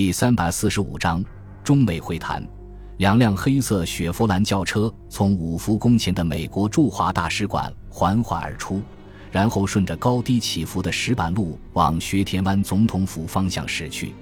第三百四十五章中美会谈。两辆黑色雪佛兰轿车从五福宫前的美国驻华大使馆缓缓而出，然后顺着高低起伏的石板路往学田湾总统府方向驶去。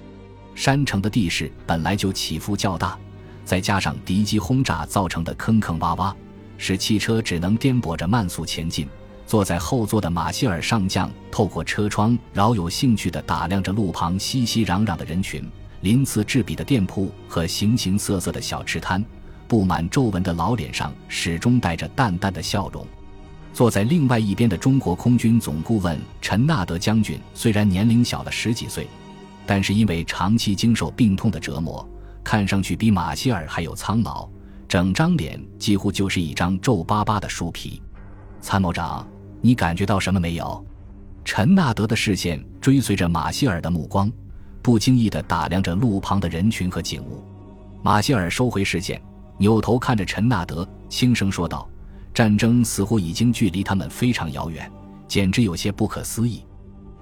山城的地势本来就起伏较大，再加上敌机轰炸造成的坑坑洼洼，使汽车只能颠簸着慢速前进。坐在后座的马歇尔上将透过车窗，饶有兴趣地打量着路旁熙熙攘攘的人群、鳞次栉比的店铺和形形色色的小吃摊，布满皱纹的老脸上始终带着淡淡的笑容。坐在另外一边的中国空军总顾问陈纳德将军，虽然年龄小了十几岁，但是因为长期经受病痛的折磨，看上去比马歇尔还有苍老，整张脸几乎就是一张皱巴巴的树皮。参谋长。你感觉到什么没有？陈纳德的视线追随着马歇尔的目光，不经意地打量着路旁的人群和景物。马歇尔收回视线，扭头看着陈纳德，轻声说道：“战争似乎已经距离他们非常遥远，简直有些不可思议。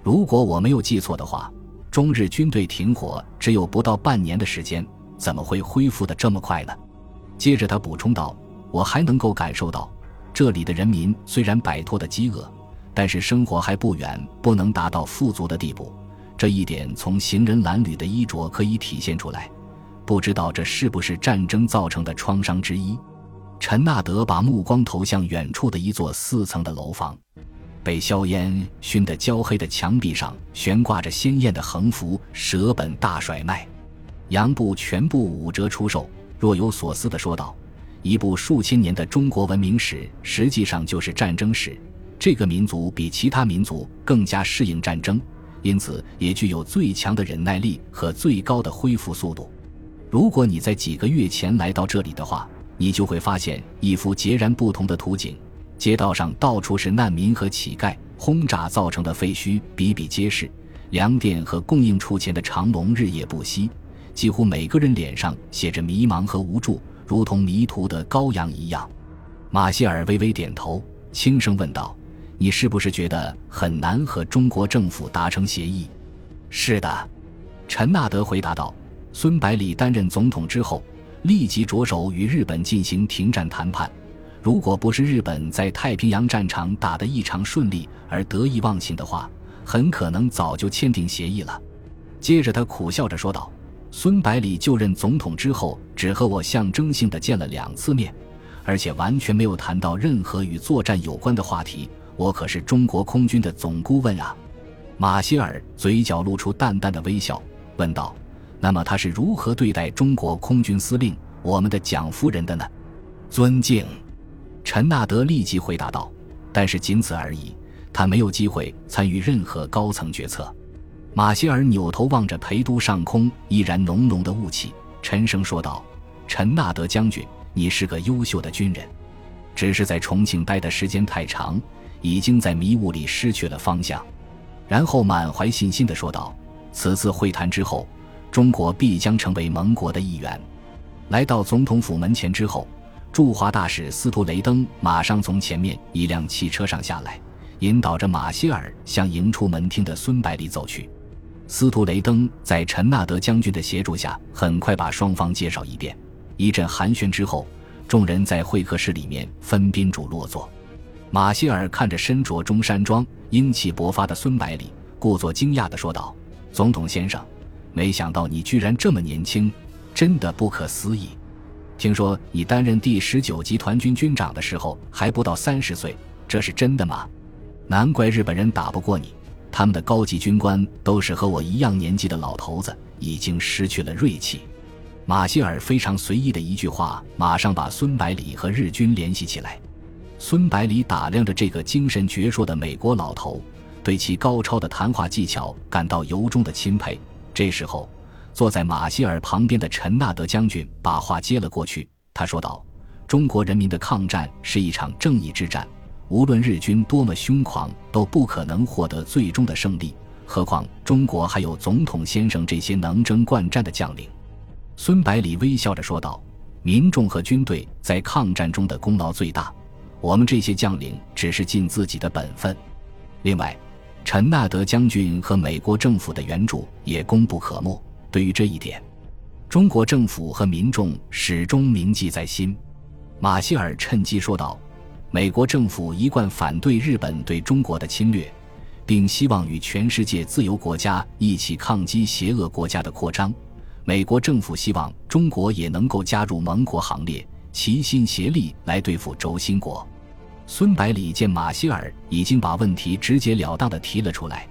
如果我没有记错的话，中日军队停火只有不到半年的时间，怎么会恢复的这么快呢？”接着他补充道：“我还能够感受到。”这里的人民虽然摆脱了饥饿，但是生活还不远不能达到富足的地步。这一点从行人褴褛的衣着可以体现出来。不知道这是不是战争造成的创伤之一？陈纳德把目光投向远处的一座四层的楼房，被硝烟熏得焦黑的墙壁上悬挂着鲜艳的横幅“舍本大甩卖”，洋布全部五折出售。若有所思地说道。一部数千年的中国文明史，实际上就是战争史。这个民族比其他民族更加适应战争，因此也具有最强的忍耐力和最高的恢复速度。如果你在几个月前来到这里的话，你就会发现一幅截然不同的图景：街道上到处是难民和乞丐，轰炸造成的废墟比比皆是，粮店和供应处前的长龙日夜不息，几乎每个人脸上写着迷茫和无助。如同迷途的羔羊一样，马歇尔微微点头，轻声问道：“你是不是觉得很难和中国政府达成协议？”“是的。”陈纳德回答道。孙百里担任总统之后，立即着手与日本进行停战谈判。如果不是日本在太平洋战场打得异常顺利而得意忘形的话，很可能早就签订协议了。接着，他苦笑着说道。孙百里就任总统之后，只和我象征性的见了两次面，而且完全没有谈到任何与作战有关的话题。我可是中国空军的总顾问啊！马歇尔嘴角露出淡淡的微笑，问道：“那么他是如何对待中国空军司令我们的蒋夫人的呢？”尊敬，陈纳德立即回答道：“但是仅此而已，他没有机会参与任何高层决策。”马歇尔扭头望着陪都上空依然浓浓的雾气，沉声说道：“陈纳德将军，你是个优秀的军人，只是在重庆待的时间太长，已经在迷雾里失去了方向。”然后满怀信心地说道：“此次会谈之后，中国必将成为盟国的一员。”来到总统府门前之后，驻华大使司徒雷登马上从前面一辆汽车上下来，引导着马歇尔向迎出门厅的孙百里走去。司徒雷登在陈纳德将军的协助下，很快把双方介绍一遍。一阵寒暄之后，众人在会客室里面分宾主落座。马歇尔看着身着中山装、英气勃发的孙百里，故作惊讶地说道：“总统先生，没想到你居然这么年轻，真的不可思议。听说你担任第十九集团军军长的时候还不到三十岁，这是真的吗？难怪日本人打不过你。”他们的高级军官都是和我一样年纪的老头子，已经失去了锐气。马歇尔非常随意的一句话，马上把孙百里和日军联系起来。孙百里打量着这个精神矍铄的美国老头，对其高超的谈话技巧感到由衷的钦佩。这时候，坐在马歇尔旁边的陈纳德将军把话接了过去，他说道：“中国人民的抗战是一场正义之战。”无论日军多么凶狂，都不可能获得最终的胜利。何况中国还有总统先生这些能征惯战的将领。孙百里微笑着说道：“民众和军队在抗战中的功劳最大，我们这些将领只是尽自己的本分。另外，陈纳德将军和美国政府的援助也功不可没。”对于这一点，中国政府和民众始终铭记在心。马歇尔趁机说道：“美国政府一贯反对日本对中国的侵略，并希望与全世界自由国家一起抗击邪恶国家的扩张。美国政府希望中国也能够加入盟国行列，齐心协力来对付轴心国。”孙百里见马歇尔已经把问题直截了当地提了出来，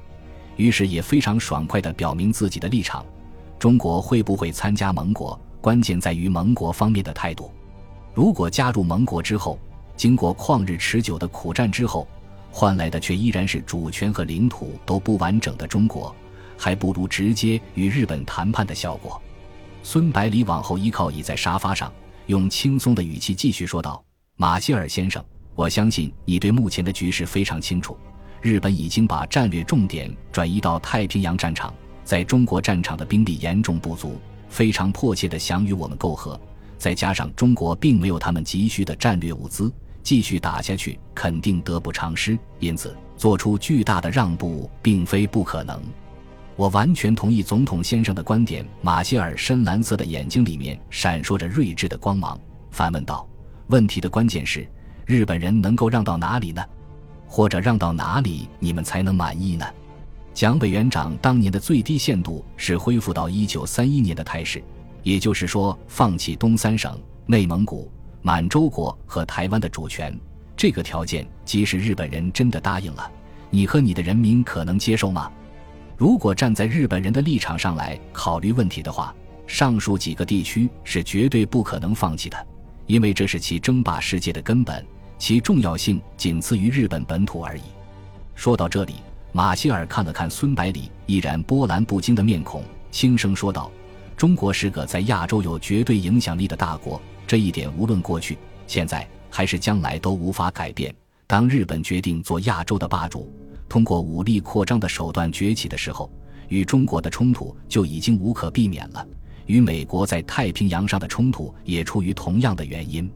于是也非常爽快地表明自己的立场。中国会不会参加盟国，关键在于盟国方面的态度。如果加入盟国之后，经过旷日持久的苦战之后，换来的却依然是主权和领土都不完整的中国，还不如直接与日本谈判的效果。孙百里往后依靠倚在沙发上，用轻松的语气继续说道：“马歇尔先生。”我相信你对目前的局势非常清楚。日本已经把战略重点转移到太平洋战场，在中国战场的兵力严重不足，非常迫切地想与我们媾和。再加上中国并没有他们急需的战略物资，继续打下去肯定得不偿失。因此，做出巨大的让步并非不可能。我完全同意总统先生的观点。马歇尔深蓝色的眼睛里面闪烁着睿智的光芒，反问道：“问题的关键是？”日本人能够让到哪里呢？或者让到哪里你们才能满意呢？蒋委员长当年的最低限度是恢复到一九三一年的态势，也就是说，放弃东三省、内蒙古、满洲国和台湾的主权。这个条件，即使日本人真的答应了，你和你的人民可能接受吗？如果站在日本人的立场上来考虑问题的话，上述几个地区是绝对不可能放弃的，因为这是其争霸世界的根本。其重要性仅次于日本本土而已。说到这里，马歇尔看了看孙百里依然波澜不惊的面孔，轻声说道：“中国是个在亚洲有绝对影响力的大国，这一点无论过去、现在还是将来都无法改变。当日本决定做亚洲的霸主，通过武力扩张的手段崛起的时候，与中国的冲突就已经无可避免了。与美国在太平洋上的冲突也出于同样的原因。”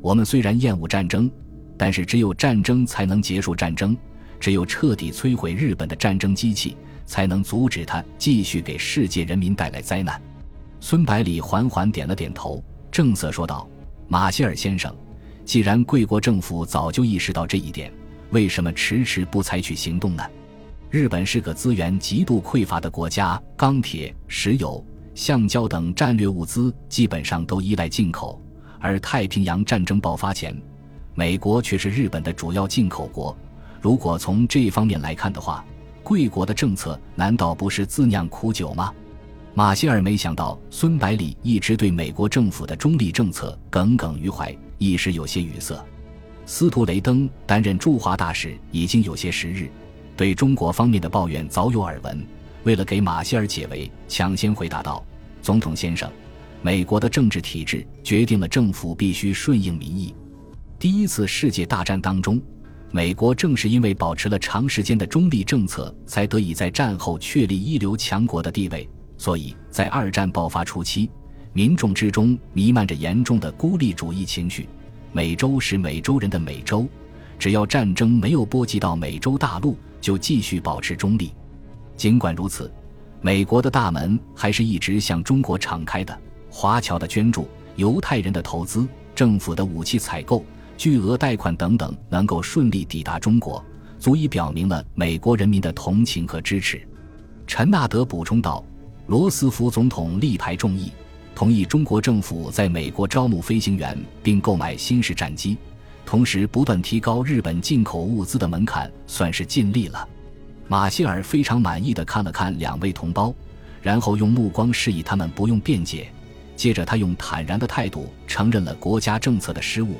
我们虽然厌恶战争，但是只有战争才能结束战争，只有彻底摧毁日本的战争机器，才能阻止它继续给世界人民带来灾难。孙百里缓缓点了点头，正色说道：“马歇尔先生，既然贵国政府早就意识到这一点，为什么迟迟不采取行动呢？日本是个资源极度匮乏的国家，钢铁、石油、橡胶等战略物资基本上都依赖进口。”而太平洋战争爆发前，美国却是日本的主要进口国。如果从这方面来看的话，贵国的政策难道不是自酿苦酒吗？马歇尔没想到孙百里一直对美国政府的中立政策耿耿于怀，一时有些语塞。斯图雷登担任驻华大使已经有些时日，对中国方面的抱怨早有耳闻。为了给马歇尔解围，抢先回答道：“总统先生。”美国的政治体制决定了政府必须顺应民意。第一次世界大战当中，美国正是因为保持了长时间的中立政策，才得以在战后确立一流强国的地位。所以在二战爆发初期，民众之中弥漫着严重的孤立主义情绪。美洲是美洲人的美洲，只要战争没有波及到美洲大陆，就继续保持中立。尽管如此，美国的大门还是一直向中国敞开的。华侨的捐助、犹太人的投资、政府的武器采购、巨额贷款等等，能够顺利抵达中国，足以表明了美国人民的同情和支持。陈纳德补充道：“罗斯福总统力排众议，同意中国政府在美国招募飞行员并购买新式战机，同时不断提高日本进口物资的门槛，算是尽力了。”马歇尔非常满意的看了看两位同胞，然后用目光示意他们不用辩解。接着，他用坦然的态度承认了国家政策的失误。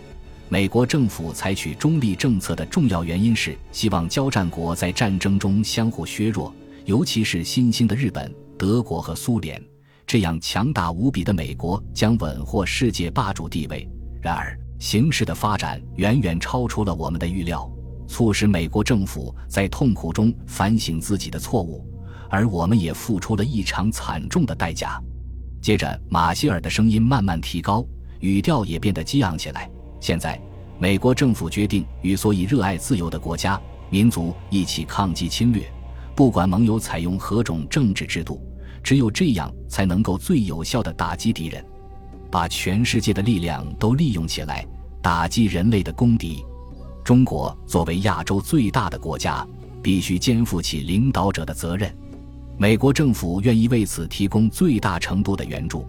美国政府采取中立政策的重要原因是希望交战国在战争中相互削弱，尤其是新兴的日本、德国和苏联，这样强大无比的美国将稳获世界霸主地位。然而，形势的发展远远超出了我们的预料，促使美国政府在痛苦中反省自己的错误，而我们也付出了异常惨重的代价。接着，马歇尔的声音慢慢提高，语调也变得激昂起来。现在，美国政府决定与所以热爱自由的国家、民族一起抗击侵略，不管盟友采用何种政治制度，只有这样才能够最有效地打击敌人，把全世界的力量都利用起来，打击人类的公敌。中国作为亚洲最大的国家，必须肩负起领导者的责任。美国政府愿意为此提供最大程度的援助。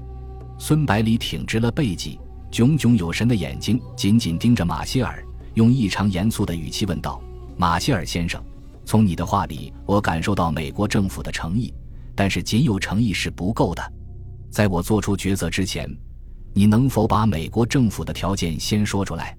孙百里挺直了背脊，炯炯有神的眼睛紧紧盯着马歇尔，用异常严肃的语气问道：“马歇尔先生，从你的话里，我感受到美国政府的诚意，但是仅有诚意是不够的。在我做出抉择之前，你能否把美国政府的条件先说出来？”